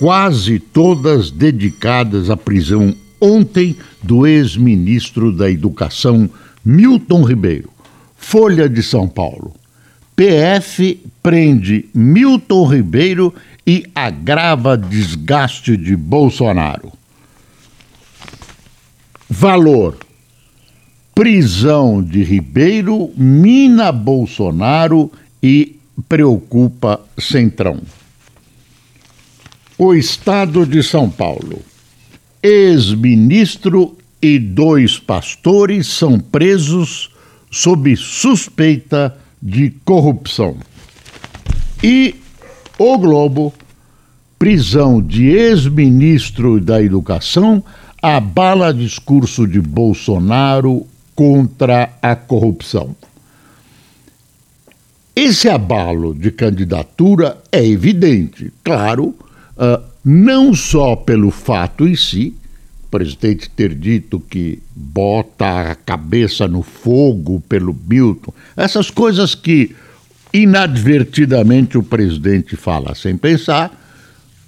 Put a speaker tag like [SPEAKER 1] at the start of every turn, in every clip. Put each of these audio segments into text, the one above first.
[SPEAKER 1] quase todas dedicadas à prisão ontem do ex-ministro da Educação Milton Ribeiro. Folha de São Paulo. PF prende Milton Ribeiro e agrava desgaste de Bolsonaro. Valor: prisão de Ribeiro mina Bolsonaro e preocupa Centrão. O Estado de São Paulo. Ex-ministro e dois pastores são presos sob suspeita de corrupção. E o Globo, prisão de ex-ministro da Educação, abala discurso de Bolsonaro contra a corrupção. Esse abalo de candidatura é evidente, claro, uh, não só pelo fato em si, o presidente ter dito que bota a cabeça no fogo pelo Milton, essas coisas que inadvertidamente o presidente fala sem pensar,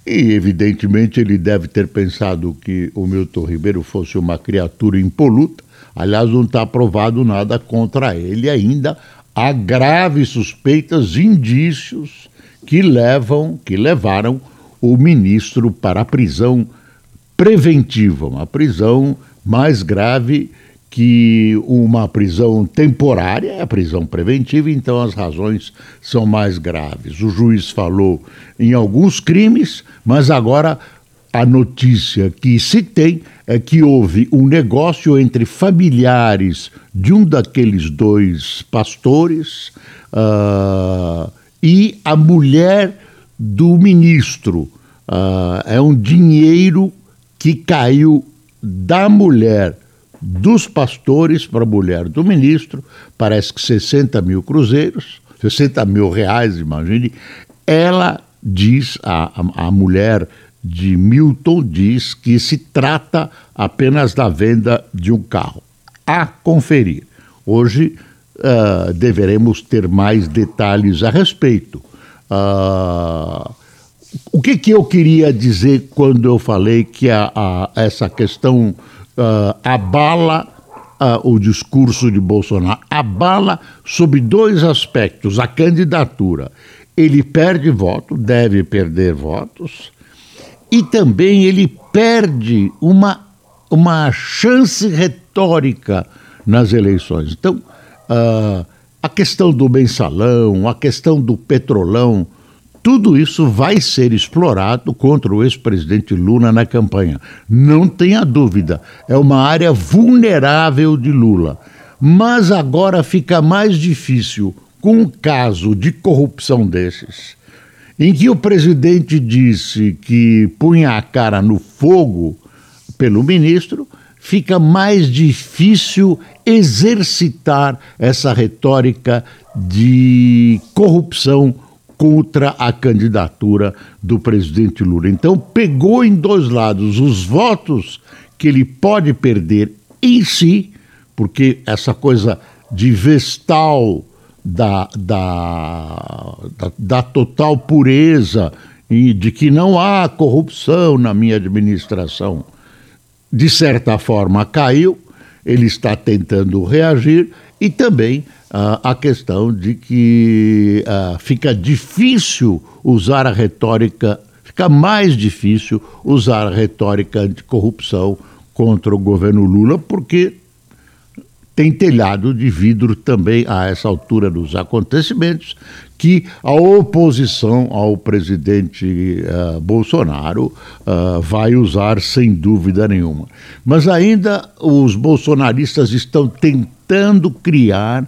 [SPEAKER 1] e evidentemente ele deve ter pensado que o Milton Ribeiro fosse uma criatura impoluta. Aliás, não está provado nada contra ele ainda, há graves suspeitas, indícios que levam, que levaram o ministro para a prisão preventiva, uma prisão mais grave que uma prisão temporária é a prisão preventiva, então as razões são mais graves. O juiz falou em alguns crimes, mas agora a notícia que se tem é que houve um negócio entre familiares de um daqueles dois pastores uh, e a mulher do ministro. Uh, é um dinheiro que caiu da mulher dos pastores para a mulher do ministro, parece que 60 mil cruzeiros, 60 mil reais, imagine. Ela diz, a, a, mulher de Milton diz que se trata apenas da venda de um carro. A conferir. Hoje uh, deveremos ter mais detalhes a respeito. Uh, o que, que eu queria dizer quando eu falei que a, a essa questão uh, abala o discurso de Bolsonaro? Abala sob dois aspectos: a candidatura. Ele perde voto, deve perder votos, e também ele perde uma, uma chance retórica nas eleições. Então, uh, a questão do mensalão, a questão do petrolão, tudo isso vai ser explorado contra o ex-presidente Lula na campanha. Não tenha dúvida, é uma área vulnerável de Lula. Mas agora fica mais difícil com um caso de corrupção desses em que o presidente disse que punha a cara no fogo pelo ministro, fica mais difícil exercitar essa retórica de corrupção contra a candidatura do presidente Lula. Então, pegou em dois lados os votos que ele pode perder em si, porque essa coisa de vestal da, da, da, da total pureza e de que não há corrupção na minha administração, de certa forma caiu, ele está tentando reagir e também uh, a questão de que uh, fica difícil usar a retórica, fica mais difícil usar a retórica anticorrupção contra o governo Lula, porque tem telhado de vidro também a essa altura dos acontecimentos, que a oposição ao presidente uh, Bolsonaro uh, vai usar sem dúvida nenhuma. Mas ainda os bolsonaristas estão tentando criar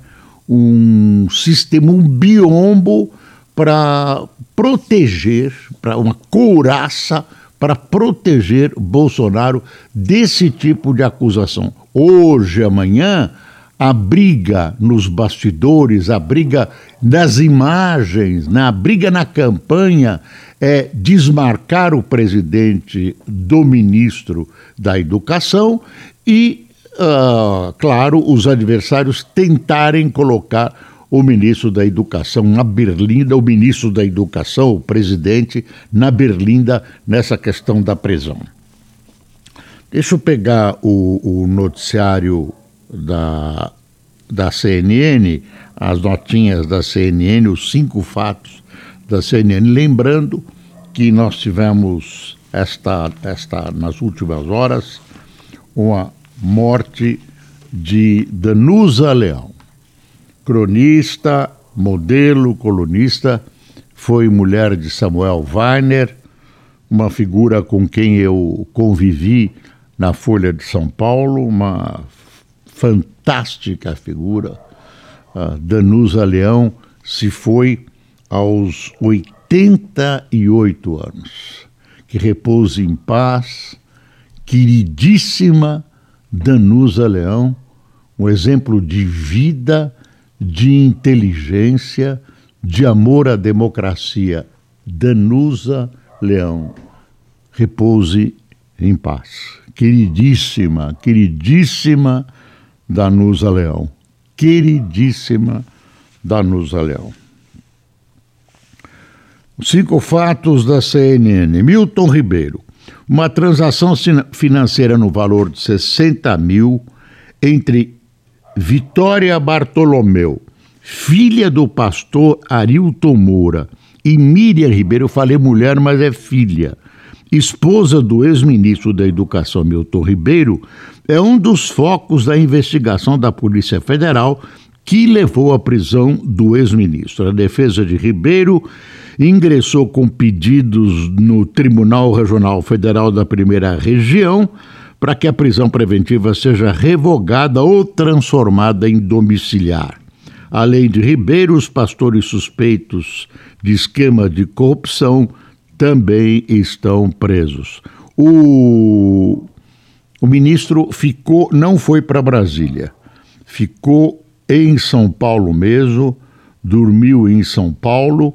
[SPEAKER 1] um sistema, um biombo para proteger, para uma couraça para proteger Bolsonaro desse tipo de acusação. Hoje, amanhã, a briga nos bastidores, a briga nas imagens, na né? briga na campanha é desmarcar o presidente do ministro da Educação e, uh, claro, os adversários tentarem colocar o ministro da Educação na berlinda, o ministro da Educação, o presidente, na berlinda nessa questão da prisão. Deixa eu pegar o, o noticiário da, da CNN, as notinhas da CNN, os cinco fatos da CNN, lembrando que nós tivemos esta, esta nas últimas horas uma morte de Danusa Leão, cronista, modelo, colunista, foi mulher de Samuel Weiner, uma figura com quem eu convivi na Folha de São Paulo, uma fantástica figura. Danusa Leão se foi aos 88 anos. Que repouse em paz, queridíssima Danusa Leão, um exemplo de vida, de inteligência, de amor à democracia. Danusa Leão, repouse em paz. Queridíssima, queridíssima Danusa Leão, queridíssima Danusa Leão. Cinco fatos da CNN. Milton Ribeiro. Uma transação financeira no valor de 60 mil entre Vitória Bartolomeu, filha do pastor Arilton Moura, e Miriam Ribeiro, eu falei mulher, mas é filha, esposa do ex-ministro da Educação Milton Ribeiro, é um dos focos da investigação da Polícia Federal que levou à prisão do ex-ministro. A defesa de Ribeiro ingressou com pedidos no Tribunal Regional Federal da Primeira Região para que a prisão preventiva seja revogada ou transformada em domiciliar. Além de Ribeiro, os pastores suspeitos de esquema de corrupção também estão presos. O, o ministro ficou, não foi para Brasília, ficou em São Paulo mesmo, dormiu em São Paulo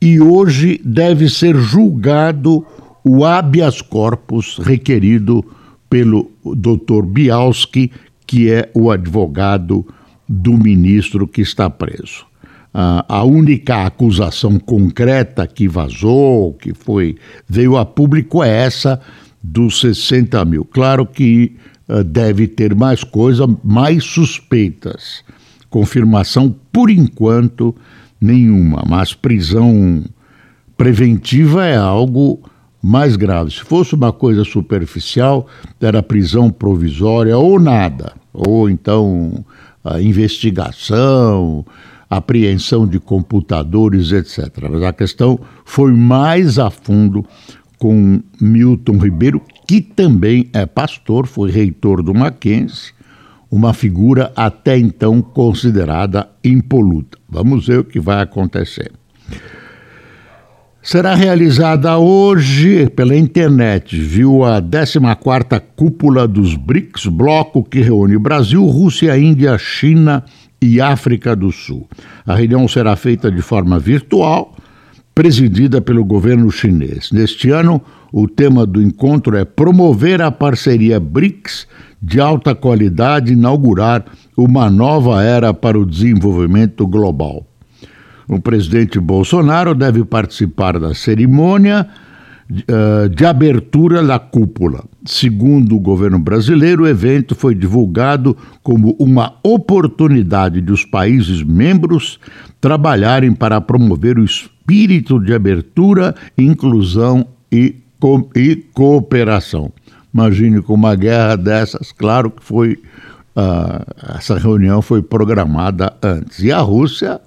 [SPEAKER 1] e hoje deve ser julgado o habeas corpus requerido pelo Dr. Bialski, que é o advogado do ministro que está preso. A única acusação concreta que vazou, que foi veio a público, é essa dos 60 mil. Claro que uh, deve ter mais coisa, mais suspeitas confirmação, por enquanto, nenhuma, mas prisão preventiva é algo mais grave. Se fosse uma coisa superficial, era prisão provisória ou nada, ou então a investigação, apreensão de computadores, etc. Mas a questão foi mais a fundo com Milton Ribeiro, que também é pastor, foi reitor do Mackenzie, uma figura até então considerada impoluta. Vamos ver o que vai acontecer. Será realizada hoje pela internet, viu a 14ª cúpula dos BRICS, bloco que reúne Brasil, Rússia, Índia, China e África do Sul. A reunião será feita de forma virtual, presidida pelo governo chinês. Neste ano, o tema do encontro é promover a parceria BRICS de alta qualidade e inaugurar uma nova era para o desenvolvimento global. O presidente Bolsonaro deve participar da cerimônia uh, de abertura da cúpula. Segundo o governo brasileiro, o evento foi divulgado como uma oportunidade de os países membros trabalharem para promover o espírito de abertura, inclusão e co e cooperação. Imagine com uma guerra dessas, claro que foi uh, essa reunião foi programada antes. E a Rússia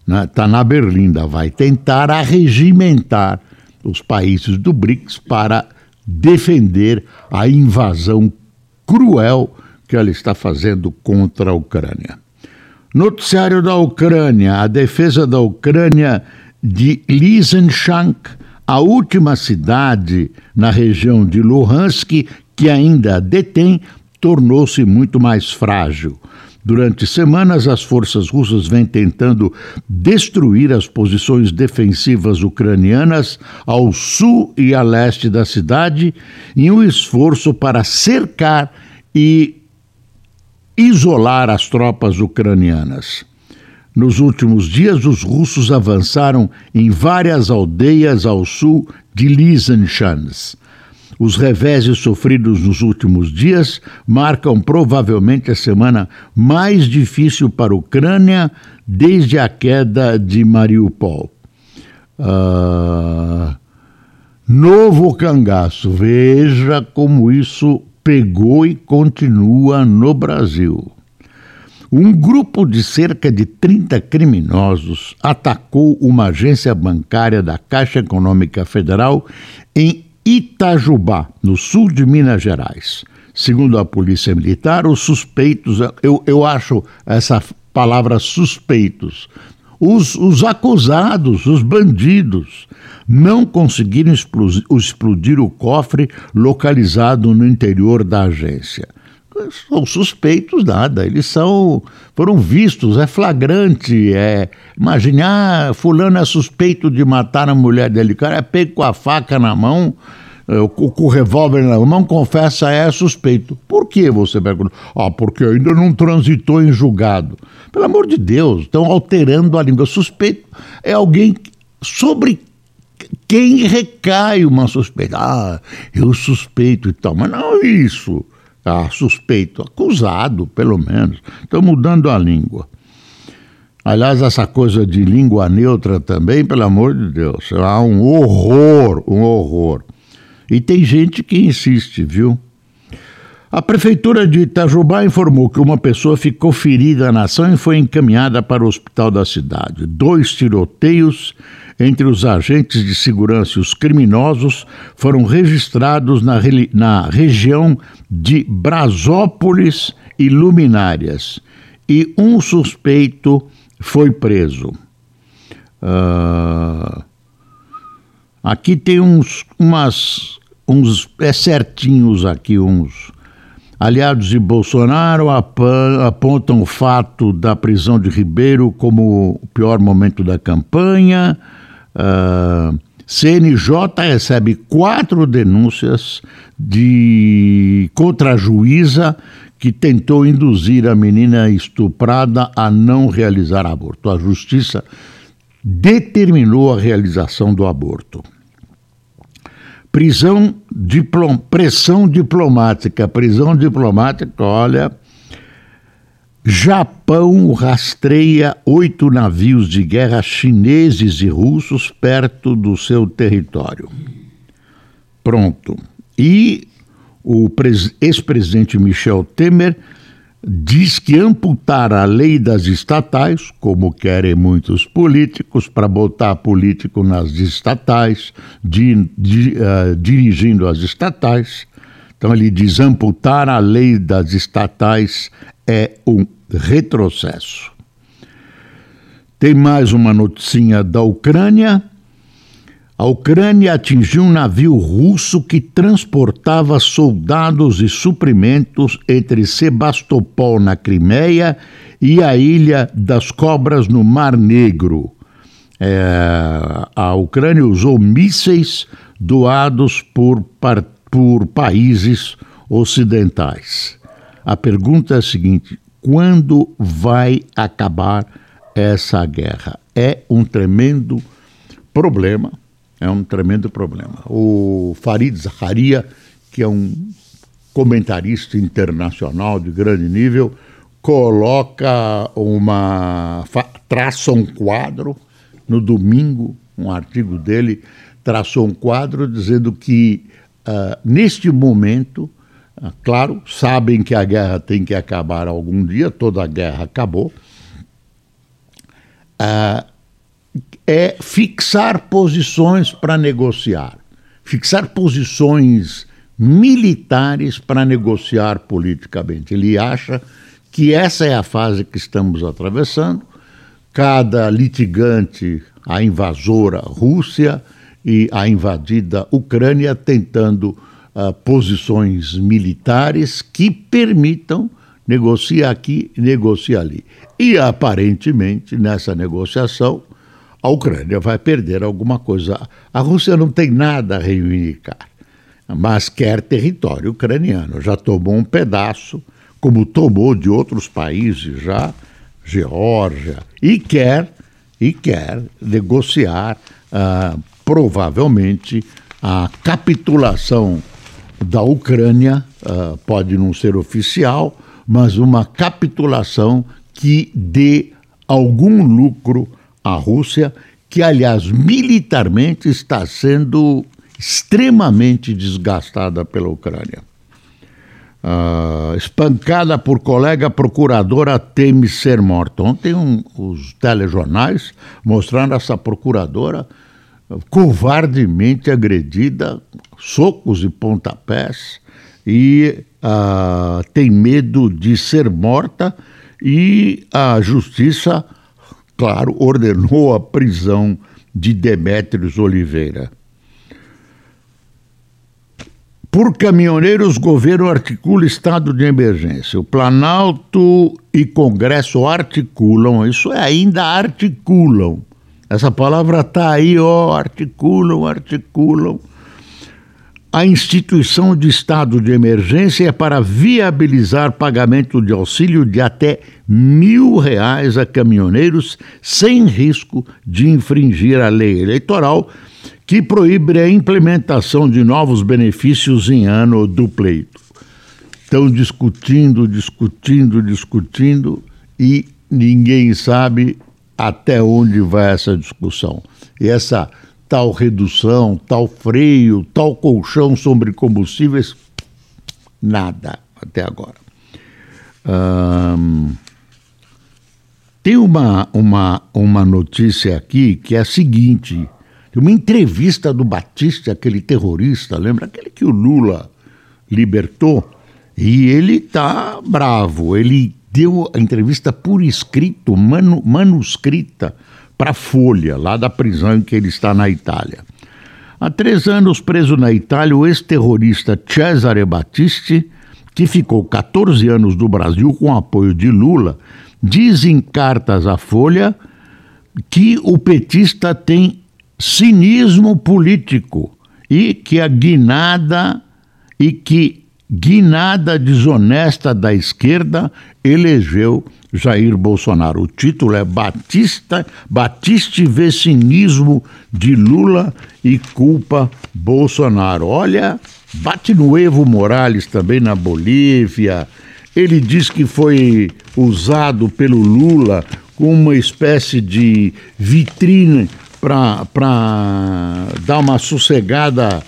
[SPEAKER 1] está né, tá na Berlinda, vai tentar arregimentar os países do BRICS para defender a invasão cruel que ela está fazendo contra a Ucrânia. Noticiário da Ucrânia: a defesa da Ucrânia de Lysychansk a última cidade na região de Luhansk, que ainda detém, tornou-se muito mais frágil. Durante semanas, as forças russas vêm tentando destruir as posições defensivas ucranianas ao sul e a leste da cidade, em um esforço para cercar e isolar as tropas ucranianas. Nos últimos dias, os russos avançaram em várias aldeias ao sul de Lysychansk. Os reveses sofridos nos últimos dias marcam provavelmente a semana mais difícil para a Ucrânia desde a queda de Mariupol. Uh, novo cangaço, veja como isso pegou e continua no Brasil. Um grupo de cerca de 30 criminosos atacou uma agência bancária da Caixa Econômica Federal em Itajubá, no sul de Minas Gerais. Segundo a Polícia Militar, os suspeitos, eu, eu acho essa palavra suspeitos, os, os acusados, os bandidos, não conseguiram explodir, explodir o cofre localizado no interior da agência são suspeitos nada, eles são foram vistos, é flagrante, é imagine, ah, fulano é suspeito de matar a mulher dele, o cara é pego com a faca na mão, é, com o revólver na mão, confessa, é suspeito. Por que você pergunta? Ah, porque ainda não transitou em julgado. Pelo amor de Deus, estão alterando a língua. Suspeito é alguém sobre quem recai uma suspeita. Ah, eu suspeito e tal, mas não é isso ah, suspeito, acusado, pelo menos. Estão mudando a língua. Aliás, essa coisa de língua neutra também, pelo amor de Deus, é um horror, um horror. E tem gente que insiste, viu? A prefeitura de Itajubá informou que uma pessoa ficou ferida na ação e foi encaminhada para o hospital da cidade. Dois tiroteios entre os agentes de segurança e os criminosos foram registrados na, na região de Brasópolis e Luminárias e um suspeito foi preso. Uh, aqui tem uns, umas, uns, é certinhos aqui uns. Aliados de Bolsonaro apontam o fato da prisão de Ribeiro como o pior momento da campanha. Uh, ah, CNJ recebe quatro denúncias de contra a juíza que tentou induzir a menina estuprada a não realizar aborto. A justiça determinou a realização do aborto. Prisão, diplom, pressão diplomática. Prisão diplomática, olha, Japão rastreia oito navios de guerra chineses e russos perto do seu território. Pronto. E o ex-presidente Michel Temer diz que amputar a lei das estatais, como querem muitos políticos, para botar político nas estatais, di, di, uh, dirigindo as estatais. Então ele diz amputar a lei das estatais é um retrocesso. Tem mais uma noticinha da Ucrânia. A Ucrânia atingiu um navio russo que transportava soldados e suprimentos entre Sebastopol, na Crimeia, e a Ilha das Cobras, no Mar Negro. É, a Ucrânia usou mísseis doados por, por países ocidentais. A pergunta é a seguinte: quando vai acabar essa guerra? É um tremendo problema. É um tremendo problema. O Farid Zakaria, que é um comentarista internacional de grande nível, coloca uma. traça um quadro no domingo, um artigo dele traçou um quadro dizendo que, uh, neste momento, ah, claro, sabem que a guerra tem que acabar algum dia, toda a guerra acabou. Uh, é fixar posições para negociar, fixar posições militares para negociar politicamente. Ele acha que essa é a fase que estamos atravessando. Cada litigante, a invasora Rússia e a invadida Ucrânia, tentando uh, posições militares que permitam negociar aqui, negociar ali. E aparentemente, nessa negociação, a Ucrânia vai perder alguma coisa. A Rússia não tem nada a reivindicar, mas quer território ucraniano. Já tomou um pedaço, como tomou de outros países já, Geórgia, e quer, e quer negociar uh, provavelmente a capitulação da Ucrânia, uh, pode não ser oficial, mas uma capitulação que dê algum lucro à Rússia, que, aliás, militarmente está sendo extremamente desgastada pela Ucrânia. Uh, espancada por colega procuradora teme ser morta. Ontem um, os telejornais mostraram essa procuradora covardemente agredida, socos e pontapés, e uh, tem medo de ser morta, e a justiça, claro, ordenou a prisão de Demétrios Oliveira. Por caminhoneiros, governo articula estado de emergência. O Planalto e Congresso articulam, isso é, ainda articulam. Essa palavra está aí, ó, articulam, articulam. A instituição de estado de emergência é para viabilizar pagamento de auxílio de até mil reais a caminhoneiros sem risco de infringir a lei eleitoral que proíbe a implementação de novos benefícios em ano do pleito. Estão discutindo, discutindo, discutindo e ninguém sabe até onde vai essa discussão. E essa tal redução, tal freio, tal colchão sobre combustíveis, nada até agora. tem uma, uma, uma notícia aqui que é a seguinte uma entrevista do Batista, aquele terrorista, lembra? Aquele que o Lula libertou. E ele está bravo. Ele deu a entrevista por escrito, manu, manuscrita, para Folha, lá da prisão em que ele está na Itália. Há três anos preso na Itália, o ex-terrorista Cesare Battisti, que ficou 14 anos do Brasil com apoio de Lula, diz em cartas à Folha que o petista tem cinismo político e que a guinada e que guinada desonesta da esquerda elegeu Jair Bolsonaro. O título é Batista, Batiste vê cinismo de Lula e culpa Bolsonaro. Olha, bate no Evo Morales também na Bolívia. Ele diz que foi usado pelo Lula como uma espécie de vitrine para dar uma sossegada,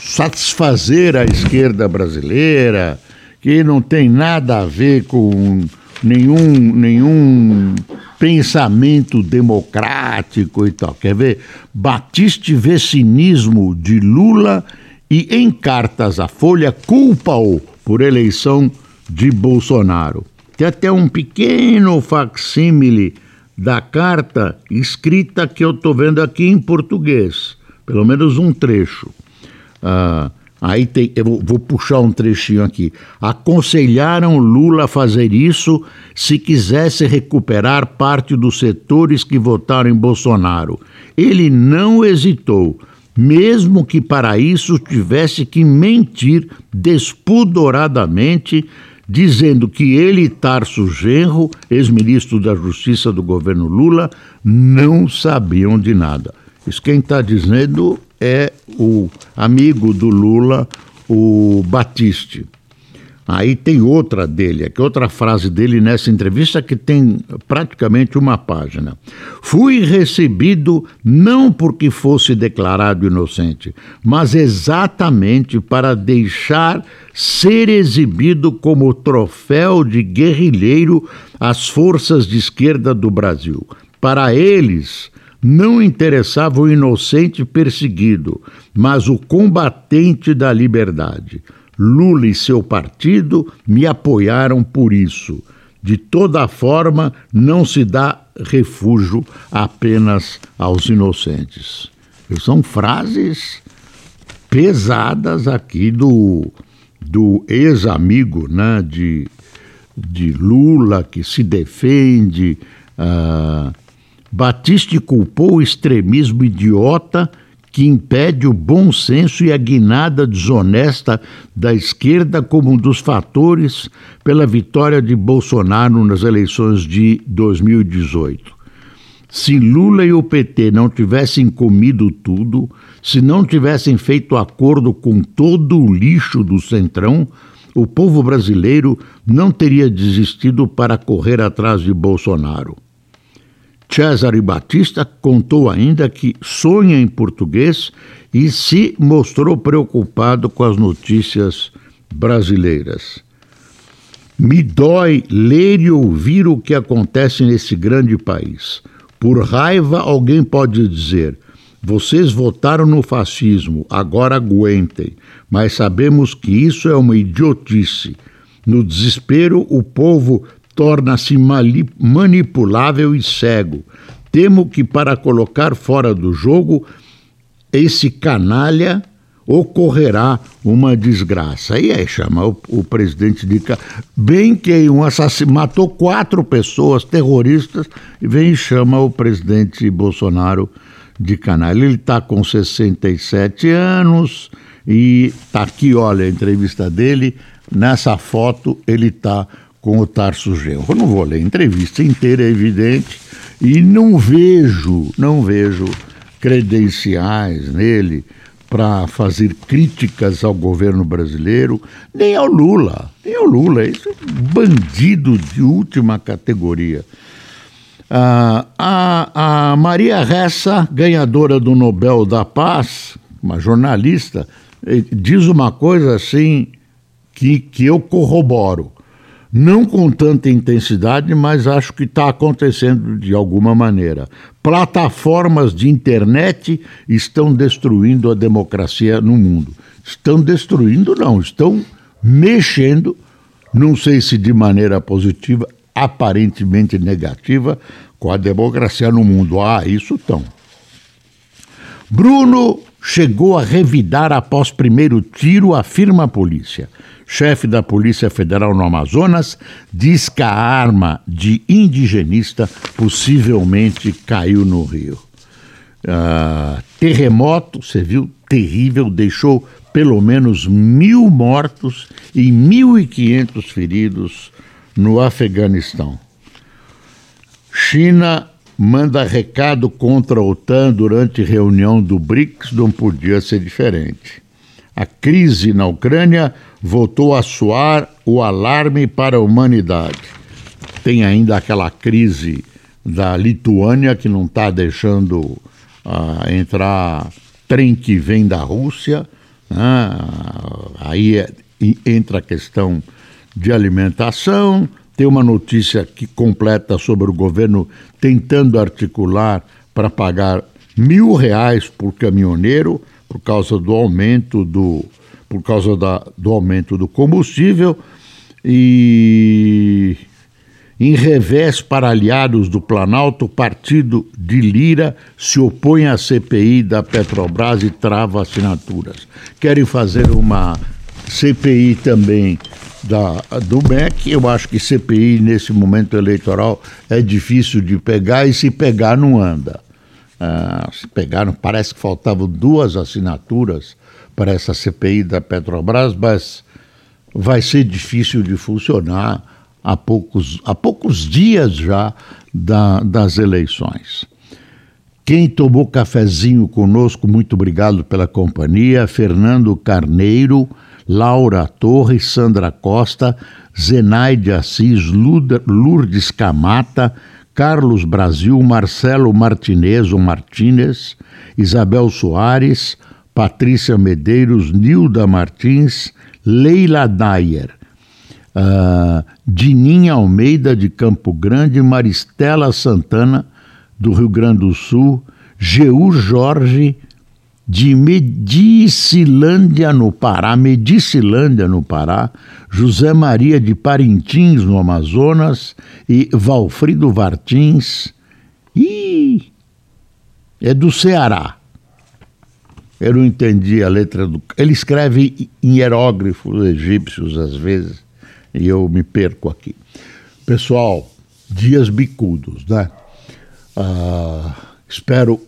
[SPEAKER 1] satisfazer a esquerda brasileira, que não tem nada a ver com nenhum, nenhum pensamento democrático e tal. Quer ver? Batiste vê cinismo de Lula e em cartas à Folha culpa-o por eleição de Bolsonaro. Tem até um pequeno facsímile da carta escrita que eu estou vendo aqui em português, pelo menos um trecho. Ah, aí tem, eu vou, vou puxar um trechinho aqui. Aconselharam Lula a fazer isso se quisesse recuperar parte dos setores que votaram em Bolsonaro. Ele não hesitou mesmo que para isso tivesse que mentir despudoradamente dizendo que ele Tarso Genro, ex-ministro da Justiça do governo Lula, não sabiam de nada. Isso quem está dizendo é o amigo do Lula, o Batiste. Aí tem outra dele, aqui outra frase dele nessa entrevista que tem praticamente uma página. Fui recebido não porque fosse declarado inocente, mas exatamente para deixar ser exibido como troféu de guerrilheiro às forças de esquerda do Brasil. Para eles, não interessava o inocente perseguido, mas o combatente da liberdade. Lula e seu partido me apoiaram por isso. De toda forma, não se dá refúgio apenas aos inocentes. São frases pesadas aqui do, do ex-amigo né, de, de Lula, que se defende. Uh, Batiste culpou o extremismo idiota que impede o bom senso e a guinada desonesta da esquerda como um dos fatores pela vitória de Bolsonaro nas eleições de 2018. Se Lula e o PT não tivessem comido tudo, se não tivessem feito acordo com todo o lixo do Centrão, o povo brasileiro não teria desistido para correr atrás de Bolsonaro. Cesare Batista contou ainda que sonha em português e se mostrou preocupado com as notícias brasileiras. Me dói ler e ouvir o que acontece nesse grande país. Por raiva, alguém pode dizer: vocês votaram no fascismo, agora aguentem. Mas sabemos que isso é uma idiotice. No desespero, o povo torna-se manipulável e cego. Temo que para colocar fora do jogo esse canalha ocorrerá uma desgraça. E aí chama o, o presidente de bem que um assassino matou quatro pessoas terroristas e vem e chama o presidente Bolsonaro de canalha. Ele está com 67 anos e está aqui, olha, a entrevista dele. Nessa foto ele está com o Tarso Genro. Eu não vou ler a entrevista inteira, é evidente, e não vejo, não vejo credenciais nele para fazer críticas ao governo brasileiro, nem ao Lula, nem ao Lula, esse é bandido de última categoria. Ah, a, a Maria Ressa, ganhadora do Nobel da Paz, uma jornalista, eh, diz uma coisa assim que, que eu corroboro não com tanta intensidade, mas acho que está acontecendo de alguma maneira. Plataformas de internet estão destruindo a democracia no mundo. Estão destruindo, não, estão mexendo, não sei se de maneira positiva, aparentemente negativa, com a democracia no mundo. Ah, isso estão. Bruno chegou a revidar após primeiro tiro, afirma a polícia chefe da Polícia Federal no Amazonas, diz que a arma de indigenista possivelmente caiu no rio. Uh, terremoto, você viu, terrível, deixou pelo menos mil mortos e 1.500 feridos no Afeganistão. China manda recado contra a OTAN durante reunião do BRICS, não podia ser diferente. A crise na Ucrânia voltou a soar o alarme para a humanidade. Tem ainda aquela crise da Lituânia que não está deixando uh, entrar trem que vem da Rússia. Né? Aí é, entra a questão de alimentação. Tem uma notícia que completa sobre o governo tentando articular para pagar mil reais por caminhoneiro por causa do aumento do, por causa da, do aumento do combustível e em revés para aliados do Planalto, partido de Lira se opõe à CPI da Petrobras e trava assinaturas. Querem fazer uma CPI também da, do MEC. Eu acho que CPI nesse momento eleitoral é difícil de pegar e se pegar não anda. Ah, se pegaram, parece que faltavam duas assinaturas para essa CPI da Petrobras, mas vai ser difícil de funcionar há poucos, há poucos dias já da, das eleições. Quem tomou cafezinho conosco, muito obrigado pela companhia. Fernando Carneiro, Laura Torres, Sandra Costa, Zenaide Assis, Lourdes Camata, Carlos Brasil, Marcelo Martinez ou Martinez, Isabel Soares, Patrícia Medeiros, Nilda Martins, Leila Dyer, uh, Dininha Almeida de Campo Grande, Maristela Santana do Rio Grande do Sul, Geur Jorge de Medicilândia no Pará, Medicilândia no Pará, José Maria de Parintins no Amazonas e Valfrido Vartins, e é do Ceará. Eu não entendi a letra do. Ele escreve em hieróglifos egípcios às vezes, e eu me perco aqui. Pessoal, dias bicudos, né? Ah, espero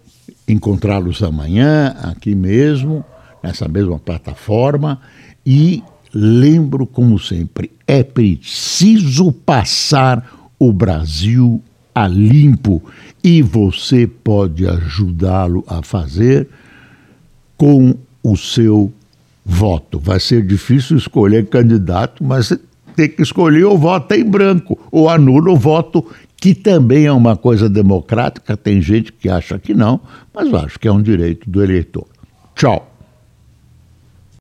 [SPEAKER 1] encontrá-los amanhã, aqui mesmo, nessa mesma plataforma, e lembro, como sempre, é preciso passar o Brasil a limpo e você pode ajudá-lo a fazer com o seu voto. Vai ser difícil escolher candidato, mas tem que escolher ou vota em branco, ou anula o voto, que também é uma coisa democrática. Tem gente que acha que não, mas acho que é um direito do eleitor. Tchau.